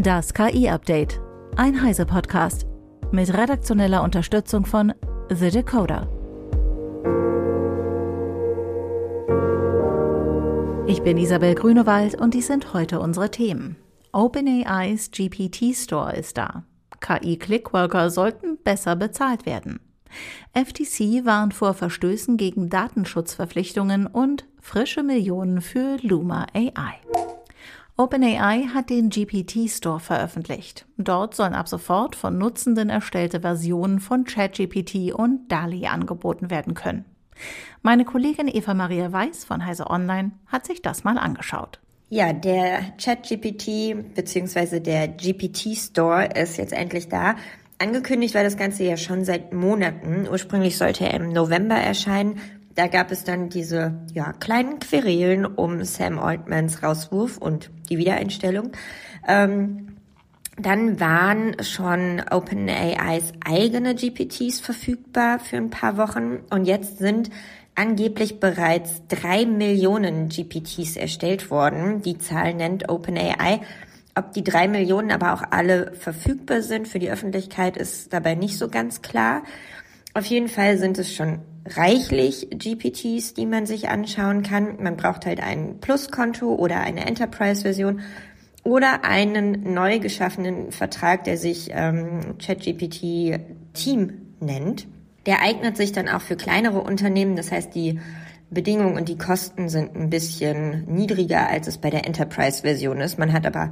Das KI-Update. Ein Heise-Podcast. Mit redaktioneller Unterstützung von The Decoder. Ich bin Isabel Grünewald und dies sind heute unsere Themen. OpenAIs GPT Store ist da. KI-Clickworker sollten besser bezahlt werden. FTC warnt vor Verstößen gegen Datenschutzverpflichtungen und frische Millionen für Luma AI. OpenAI hat den GPT Store veröffentlicht. Dort sollen ab sofort von Nutzenden erstellte Versionen von ChatGPT und DALI angeboten werden können. Meine Kollegin Eva Maria Weiß von Heise Online hat sich das mal angeschaut. Ja, der ChatGPT bzw. der GPT Store ist jetzt endlich da. Angekündigt war das Ganze ja schon seit Monaten. Ursprünglich sollte er im November erscheinen. Da gab es dann diese ja, kleinen Querelen um Sam Altmans Rauswurf und die Wiedereinstellung. Ähm, dann waren schon OpenAIs eigene GPTs verfügbar für ein paar Wochen und jetzt sind angeblich bereits drei Millionen GPTs erstellt worden. Die Zahl nennt OpenAI. Ob die drei Millionen aber auch alle verfügbar sind für die Öffentlichkeit, ist dabei nicht so ganz klar. Auf jeden Fall sind es schon reichlich GPTs, die man sich anschauen kann. Man braucht halt ein Plus-Konto oder eine Enterprise-Version oder einen neu geschaffenen Vertrag, der sich ähm, ChatGPT Team nennt. Der eignet sich dann auch für kleinere Unternehmen. Das heißt, die Bedingungen und die Kosten sind ein bisschen niedriger, als es bei der Enterprise-Version ist. Man hat aber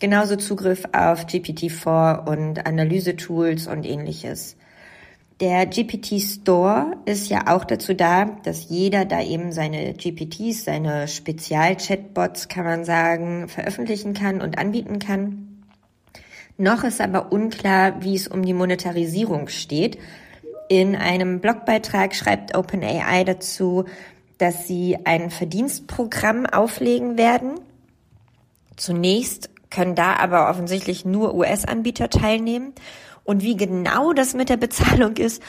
genauso Zugriff auf GPT-4 und Analyse-Tools und ähnliches. Der GPT Store ist ja auch dazu da, dass jeder da eben seine GPTs, seine Spezial-Chatbots, kann man sagen, veröffentlichen kann und anbieten kann. Noch ist aber unklar, wie es um die Monetarisierung steht. In einem Blogbeitrag schreibt OpenAI dazu, dass sie ein Verdienstprogramm auflegen werden. Zunächst können da aber offensichtlich nur US-Anbieter teilnehmen. Und wie genau das mit der Bezahlung ist,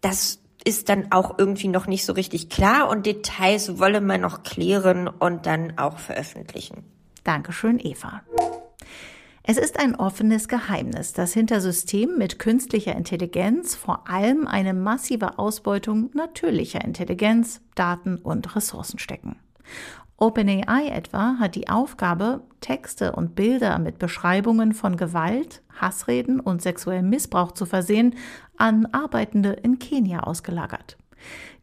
das ist dann auch irgendwie noch nicht so richtig klar und Details wolle man noch klären und dann auch veröffentlichen. Dankeschön, Eva. Es ist ein offenes Geheimnis, dass hinter Systemen mit künstlicher Intelligenz vor allem eine massive Ausbeutung natürlicher Intelligenz, Daten und Ressourcen stecken. OpenAI etwa hat die Aufgabe, Texte und Bilder mit Beschreibungen von Gewalt, Hassreden und sexuellem Missbrauch zu versehen, an Arbeitende in Kenia ausgelagert.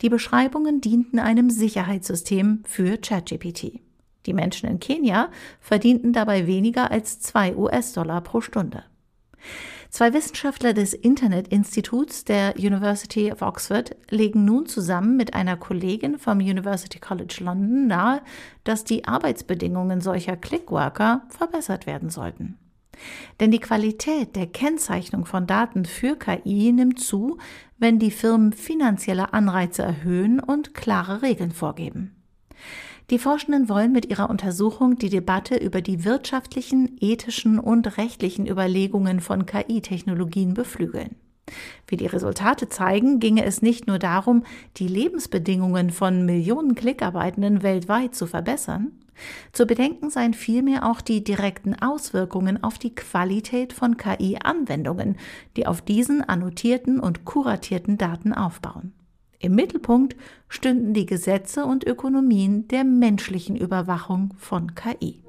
Die Beschreibungen dienten einem Sicherheitssystem für ChatGPT. Die Menschen in Kenia verdienten dabei weniger als zwei US-Dollar pro Stunde. Zwei Wissenschaftler des Internet-Instituts der University of Oxford legen nun zusammen mit einer Kollegin vom University College London nahe, dass die Arbeitsbedingungen solcher Clickworker verbessert werden sollten. Denn die Qualität der Kennzeichnung von Daten für KI nimmt zu, wenn die Firmen finanzielle Anreize erhöhen und klare Regeln vorgeben. Die Forschenden wollen mit ihrer Untersuchung die Debatte über die wirtschaftlichen, ethischen und rechtlichen Überlegungen von KI-Technologien beflügeln. Wie die Resultate zeigen, ginge es nicht nur darum, die Lebensbedingungen von Millionen Klickarbeitenden weltweit zu verbessern, zu bedenken seien vielmehr auch die direkten Auswirkungen auf die Qualität von KI-Anwendungen, die auf diesen annotierten und kuratierten Daten aufbauen. Im Mittelpunkt stünden die Gesetze und Ökonomien der menschlichen Überwachung von KI.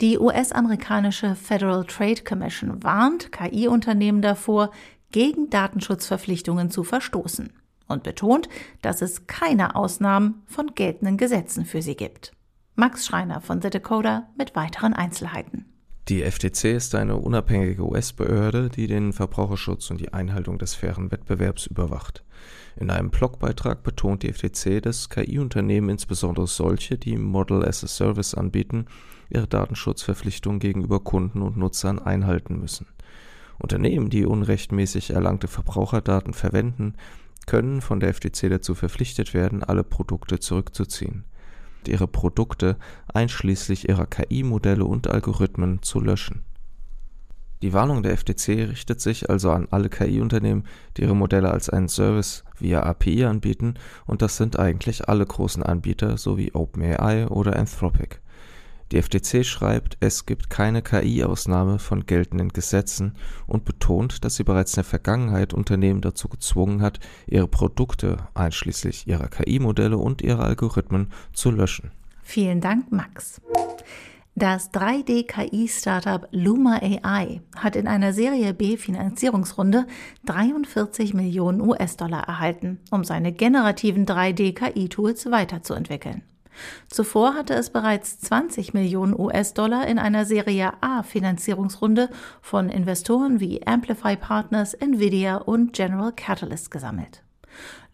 Die US-amerikanische Federal Trade Commission warnt KI-Unternehmen davor, gegen Datenschutzverpflichtungen zu verstoßen und betont, dass es keine Ausnahmen von geltenden Gesetzen für sie gibt. Max Schreiner von The Decoder mit weiteren Einzelheiten. Die FTC ist eine unabhängige US-Behörde, die den Verbraucherschutz und die Einhaltung des fairen Wettbewerbs überwacht. In einem Blogbeitrag betont die FTC, dass KI-Unternehmen, insbesondere solche, die Model as a Service anbieten, ihre Datenschutzverpflichtungen gegenüber Kunden und Nutzern einhalten müssen. Unternehmen, die unrechtmäßig erlangte Verbraucherdaten verwenden, können von der FTC dazu verpflichtet werden, alle Produkte zurückzuziehen ihre Produkte einschließlich ihrer KI-Modelle und Algorithmen zu löschen. Die Warnung der FTC richtet sich also an alle KI-Unternehmen, die ihre Modelle als einen Service via API anbieten, und das sind eigentlich alle großen Anbieter sowie OpenAI oder Anthropic. Die FTC schreibt, es gibt keine KI-Ausnahme von geltenden Gesetzen und betont, dass sie bereits in der Vergangenheit Unternehmen dazu gezwungen hat, ihre Produkte einschließlich ihrer KI-Modelle und ihrer Algorithmen zu löschen. Vielen Dank, Max. Das 3D-KI-Startup Luma AI hat in einer Serie B Finanzierungsrunde 43 Millionen US-Dollar erhalten, um seine generativen 3D-KI-Tools weiterzuentwickeln. Zuvor hatte es bereits 20 Millionen US-Dollar in einer Serie A Finanzierungsrunde von Investoren wie Amplify Partners, Nvidia und General Catalyst gesammelt.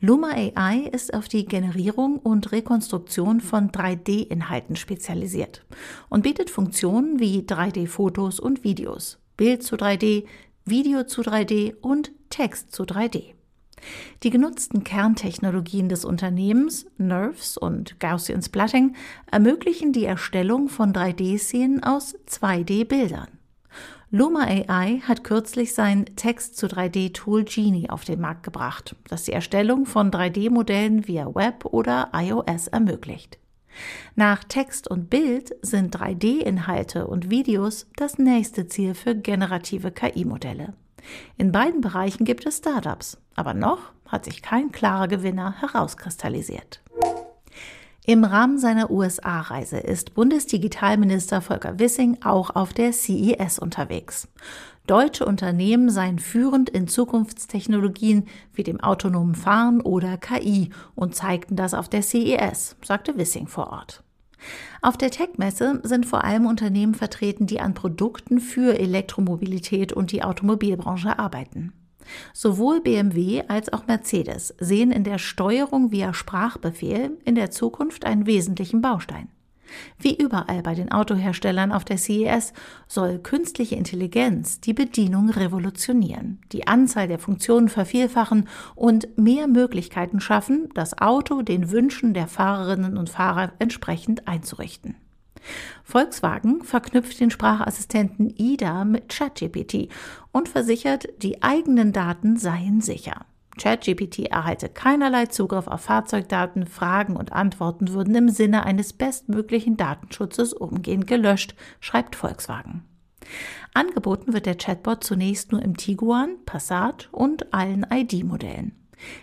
Luma AI ist auf die Generierung und Rekonstruktion von 3D-Inhalten spezialisiert und bietet Funktionen wie 3D-Fotos und Videos, Bild zu 3D, Video zu 3D und Text zu 3D. Die genutzten Kerntechnologien des Unternehmens, NERVs und Gaussian Splatting, ermöglichen die Erstellung von 3D-Szenen aus 2D-Bildern. Luma AI hat kürzlich sein Text zu 3D-Tool Genie auf den Markt gebracht, das die Erstellung von 3D-Modellen via Web oder iOS ermöglicht. Nach Text und Bild sind 3D-Inhalte und Videos das nächste Ziel für generative KI-Modelle. In beiden Bereichen gibt es Startups, aber noch hat sich kein klarer Gewinner herauskristallisiert. Im Rahmen seiner USA-Reise ist Bundesdigitalminister Volker Wissing auch auf der CES unterwegs. Deutsche Unternehmen seien führend in Zukunftstechnologien wie dem autonomen Fahren oder KI und zeigten das auf der CES, sagte Wissing vor Ort. Auf der Tech-Messe sind vor allem Unternehmen vertreten, die an Produkten für Elektromobilität und die Automobilbranche arbeiten. Sowohl BMW als auch Mercedes sehen in der Steuerung via Sprachbefehl in der Zukunft einen wesentlichen Baustein. Wie überall bei den Autoherstellern auf der CES soll künstliche Intelligenz die Bedienung revolutionieren, die Anzahl der Funktionen vervielfachen und mehr Möglichkeiten schaffen, das Auto den Wünschen der Fahrerinnen und Fahrer entsprechend einzurichten. Volkswagen verknüpft den Sprachassistenten IDA mit ChatGPT und versichert, die eigenen Daten seien sicher. ChatGPT erhalte keinerlei Zugriff auf Fahrzeugdaten, Fragen und Antworten würden im Sinne eines bestmöglichen Datenschutzes umgehend gelöscht, schreibt Volkswagen. Angeboten wird der Chatbot zunächst nur im Tiguan, Passat und allen ID-Modellen.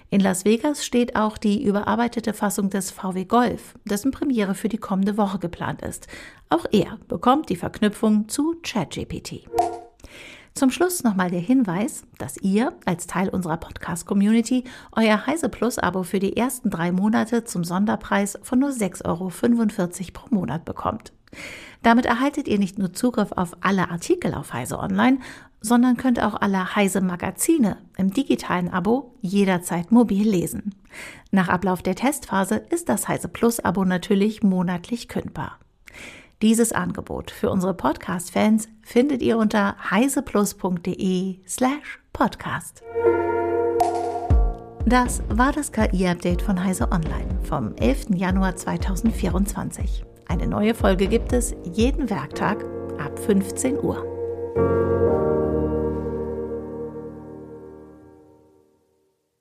In Las Vegas steht auch die überarbeitete Fassung des VW Golf, dessen Premiere für die kommende Woche geplant ist. Auch er bekommt die Verknüpfung zu ChatGPT. Zum Schluss nochmal der Hinweis, dass ihr als Teil unserer Podcast-Community euer Heise Plus-Abo für die ersten drei Monate zum Sonderpreis von nur 6,45 Euro pro Monat bekommt. Damit erhaltet ihr nicht nur Zugriff auf alle Artikel auf Heise Online, sondern könnt auch alle Heise Magazine im digitalen Abo jederzeit mobil lesen. Nach Ablauf der Testphase ist das Heise Plus Abo natürlich monatlich kündbar. Dieses Angebot für unsere Podcast-Fans findet ihr unter heiseplus.de slash podcast. Das war das KI-Update von Heise Online vom 11. Januar 2024. Eine neue Folge gibt es jeden Werktag ab 15 Uhr.